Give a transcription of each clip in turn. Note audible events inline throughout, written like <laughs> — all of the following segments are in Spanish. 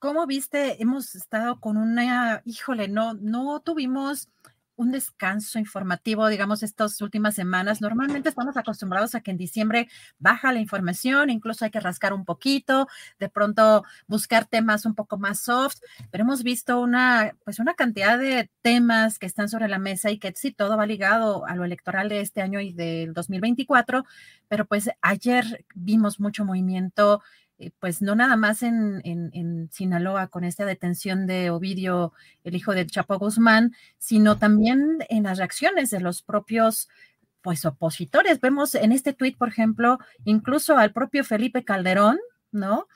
¿Cómo viste? Hemos estado con una, híjole, no, no tuvimos un descanso informativo, digamos, estas últimas semanas. Normalmente estamos acostumbrados a que en diciembre baja la información, incluso hay que rascar un poquito, de pronto buscar temas un poco más soft, pero hemos visto una, pues una cantidad de temas que están sobre la mesa y que sí, todo va ligado a lo electoral de este año y del 2024, pero pues ayer vimos mucho movimiento pues no nada más en, en, Sinaloa con esta detención de Ovidio, el hijo del Chapo Guzmán, sino también en las reacciones de los propios pues opositores. Vemos en este tuit, por ejemplo, incluso al propio Felipe Calderón, ¿no?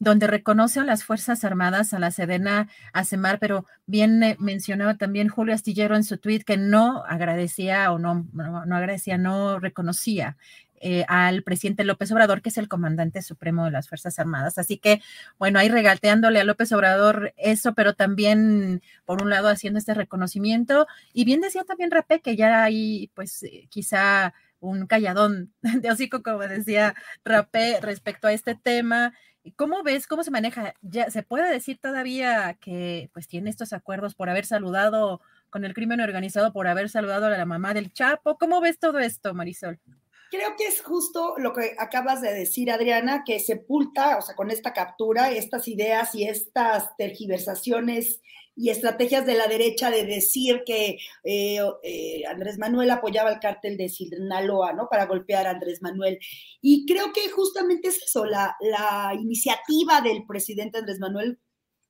donde reconoce a las Fuerzas Armadas, a la Sedena, a Semar, pero bien eh, mencionaba también Julio Astillero en su tuit que no agradecía o no, no agradecía, no reconocía eh, al presidente López Obrador, que es el comandante supremo de las Fuerzas Armadas. Así que, bueno, ahí regateándole a López Obrador eso, pero también, por un lado, haciendo este reconocimiento. Y bien decía también Rapé que ya hay, pues, eh, quizá un calladón <laughs> de hocico, como decía Rapé, respecto a este tema. ¿Cómo ves, cómo se maneja? Ya se puede decir todavía que pues tiene estos acuerdos por haber saludado con el crimen organizado, por haber saludado a la mamá del Chapo. ¿Cómo ves todo esto, Marisol? Creo que es justo lo que acabas de decir, Adriana, que sepulta, o sea, con esta captura, estas ideas y estas tergiversaciones y estrategias de la derecha de decir que eh, eh, Andrés Manuel apoyaba el cártel de Sinaloa, ¿no? Para golpear a Andrés Manuel. Y creo que justamente es eso, la, la iniciativa del presidente Andrés Manuel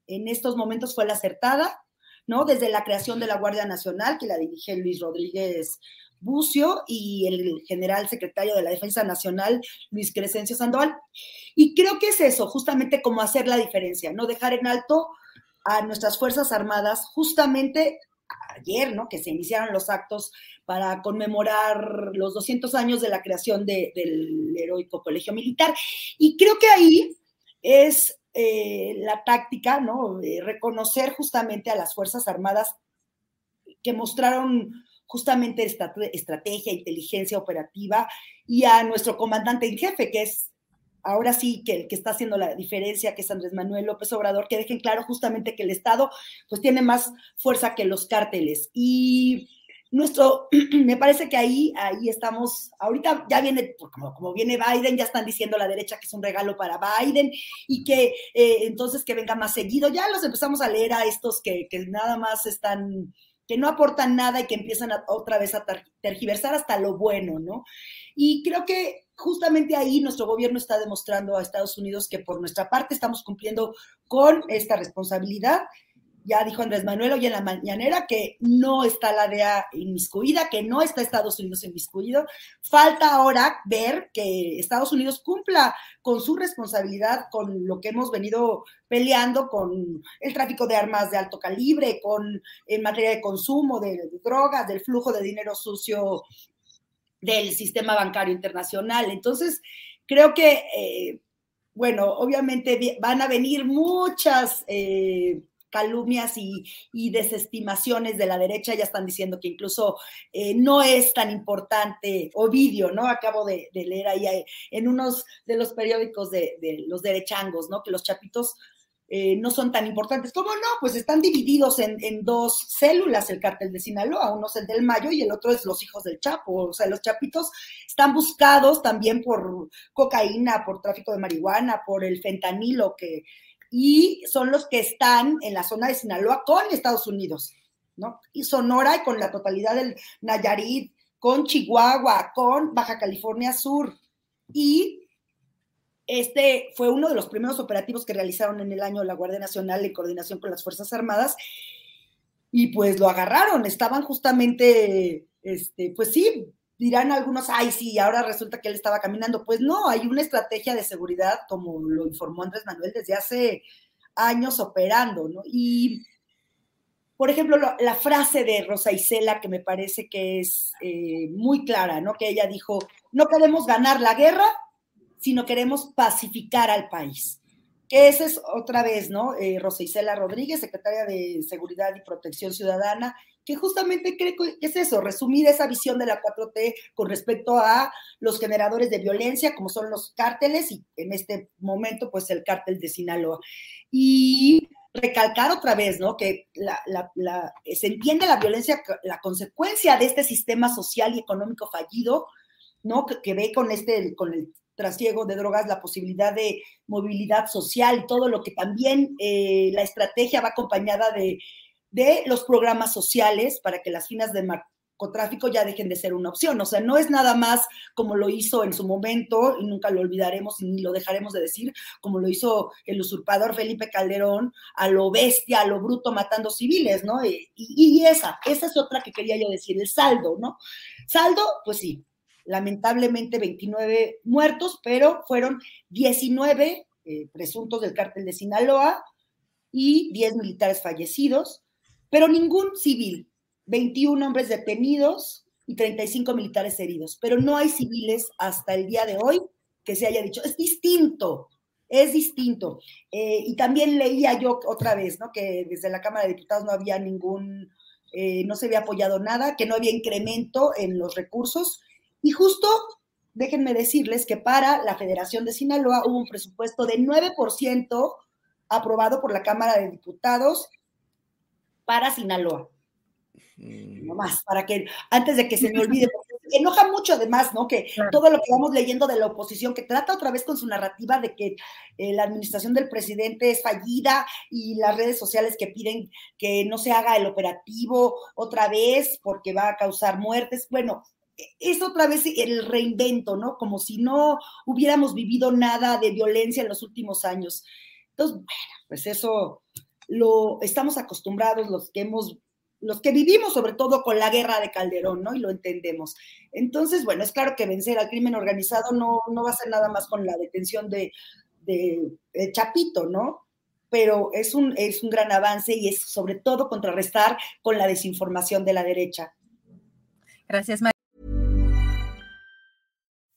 en estos momentos fue la acertada, ¿no? Desde la creación de la Guardia Nacional, que la dirige Luis Rodríguez Bucio y el general secretario de la Defensa Nacional, Luis Crescencio Sandoval. Y creo que es eso, justamente como hacer la diferencia, no dejar en alto a nuestras Fuerzas Armadas, justamente ayer, ¿no? Que se iniciaron los actos para conmemorar los 200 años de la creación del heroico colegio militar. Y creo que ahí es eh, la táctica, ¿no? reconocer justamente a las Fuerzas Armadas que mostraron justamente estrategia, inteligencia operativa y a nuestro comandante en jefe, que es ahora sí que el que está haciendo la diferencia, que es Andrés Manuel López Obrador, que dejen claro justamente que el Estado pues tiene más fuerza que los cárteles. Y nuestro, <clears throat> me parece que ahí, ahí estamos, ahorita ya viene, pues, como, como viene Biden, ya están diciendo la derecha que es un regalo para Biden y que eh, entonces que venga más seguido, ya los empezamos a leer a estos que, que nada más están que no aportan nada y que empiezan otra vez a tergiversar hasta lo bueno, ¿no? Y creo que justamente ahí nuestro gobierno está demostrando a Estados Unidos que por nuestra parte estamos cumpliendo con esta responsabilidad ya dijo Andrés Manuel hoy en la mañanera que no está la DEA inmiscuida, que no está Estados Unidos inmiscuido. Falta ahora ver que Estados Unidos cumpla con su responsabilidad, con lo que hemos venido peleando, con el tráfico de armas de alto calibre, con en materia de consumo de, drogas, del flujo de dinero sucio del sistema bancario internacional. Entonces, creo que, eh, bueno, obviamente van a venir muchas... Eh, calumnias y, desestimaciones de la derecha ya están diciendo que incluso eh, no es tan importante Ovidio, ¿no? Acabo de, leer ahí eh, en unos de los periódicos de, los derechangos, ¿no? Que los chapitos eh, no son tan importantes. ¿Cómo no? Pues están divididos en, en, dos células, el cártel de Sinaloa, uno es el del Mayo y el otro es los hijos del Chapo, o sea, los chapitos están buscados también por cocaína, por tráfico de marihuana, por el fentanilo, que, y son los que están en la zona de Sinaloa con Estados Unidos, ¿no? Y Sonora y con la totalidad del Nayarit, con Chihuahua, con Baja California Sur. Y este fue uno de los primeros operativos que realizaron en el año la Guardia Nacional en coordinación con las Fuerzas Armadas. Y pues lo agarraron, estaban justamente, este, pues sí, dirán algunos, ay, sí, ahora resulta que él estaba caminando. Pues no, hay una estrategia de seguridad, como lo informó Andrés Manuel desde hace años operando, ¿no? Y, por ejemplo, la frase de Rosa Isela, que me parece que es eh, muy clara, ¿no? Que ella dijo, no queremos ganar la guerra, sino queremos pacificar al país. Que esa es otra vez, ¿no? Eh, Rosa Isela Rodríguez, secretaria de Seguridad y Protección Ciudadana, que justamente cree que es eso, resumir esa visión de la 4T con respecto a los generadores de violencia, como son los cárteles, y en este momento, pues el cártel de Sinaloa. Y recalcar otra vez, ¿no? Que se entiende la violencia, la consecuencia de este sistema social y económico fallido, ¿no? Que, que, ve con este, con el trasiego de drogas, la posibilidad de movilidad social, todo lo que también eh, la estrategia va acompañada de, de los programas sociales para que las finas de narcotráfico ya dejen de ser una opción. O sea, no es nada más como lo hizo en su momento, y nunca lo olvidaremos y ni lo dejaremos de decir, como lo hizo el usurpador Felipe Calderón, a lo bestia, a lo bruto, matando civiles, ¿no? Y, y esa, esa es otra que quería yo decir, el saldo, ¿no? Saldo, pues sí, lamentablemente 29 muertos, pero fueron 19 eh, presuntos del cártel de Sinaloa y 10 militares fallecidos, pero ningún civil, 21 hombres detenidos y 35 militares heridos, pero no hay civiles hasta el día de hoy que se haya dicho, es distinto, es distinto. Eh, y también leía yo otra vez, ¿no? Que desde la Cámara de Diputados no había ningún, eh, no se había apoyado nada, que no había incremento en los recursos y justo, déjenme decirles que para la Federación de Sinaloa hubo un presupuesto de 9% aprobado por la Cámara de Diputados para Sinaloa. Mm. No más, para que antes de que se me olvide, <laughs> enoja mucho además, ¿no? Que todo lo que vamos leyendo de la oposición, que trata otra vez con su narrativa de que eh, la administración del presidente es fallida y las redes sociales que piden que no se haga el operativo otra vez porque va a causar muertes. Bueno, es otra vez el reinvento, ¿no? Como si no hubiéramos vivido nada de violencia en los últimos años. Entonces, bueno, pues eso lo estamos acostumbrados los que hemos los que vivimos sobre todo con la guerra de Calderón, ¿no? Y lo entendemos. Entonces, bueno, es claro que vencer al crimen organizado no, no va a ser nada más con la detención de, de, Chapito, ¿no? Pero es un, es un gran avance y es sobre todo contrarrestar con la desinformación de la derecha. Gracias, María.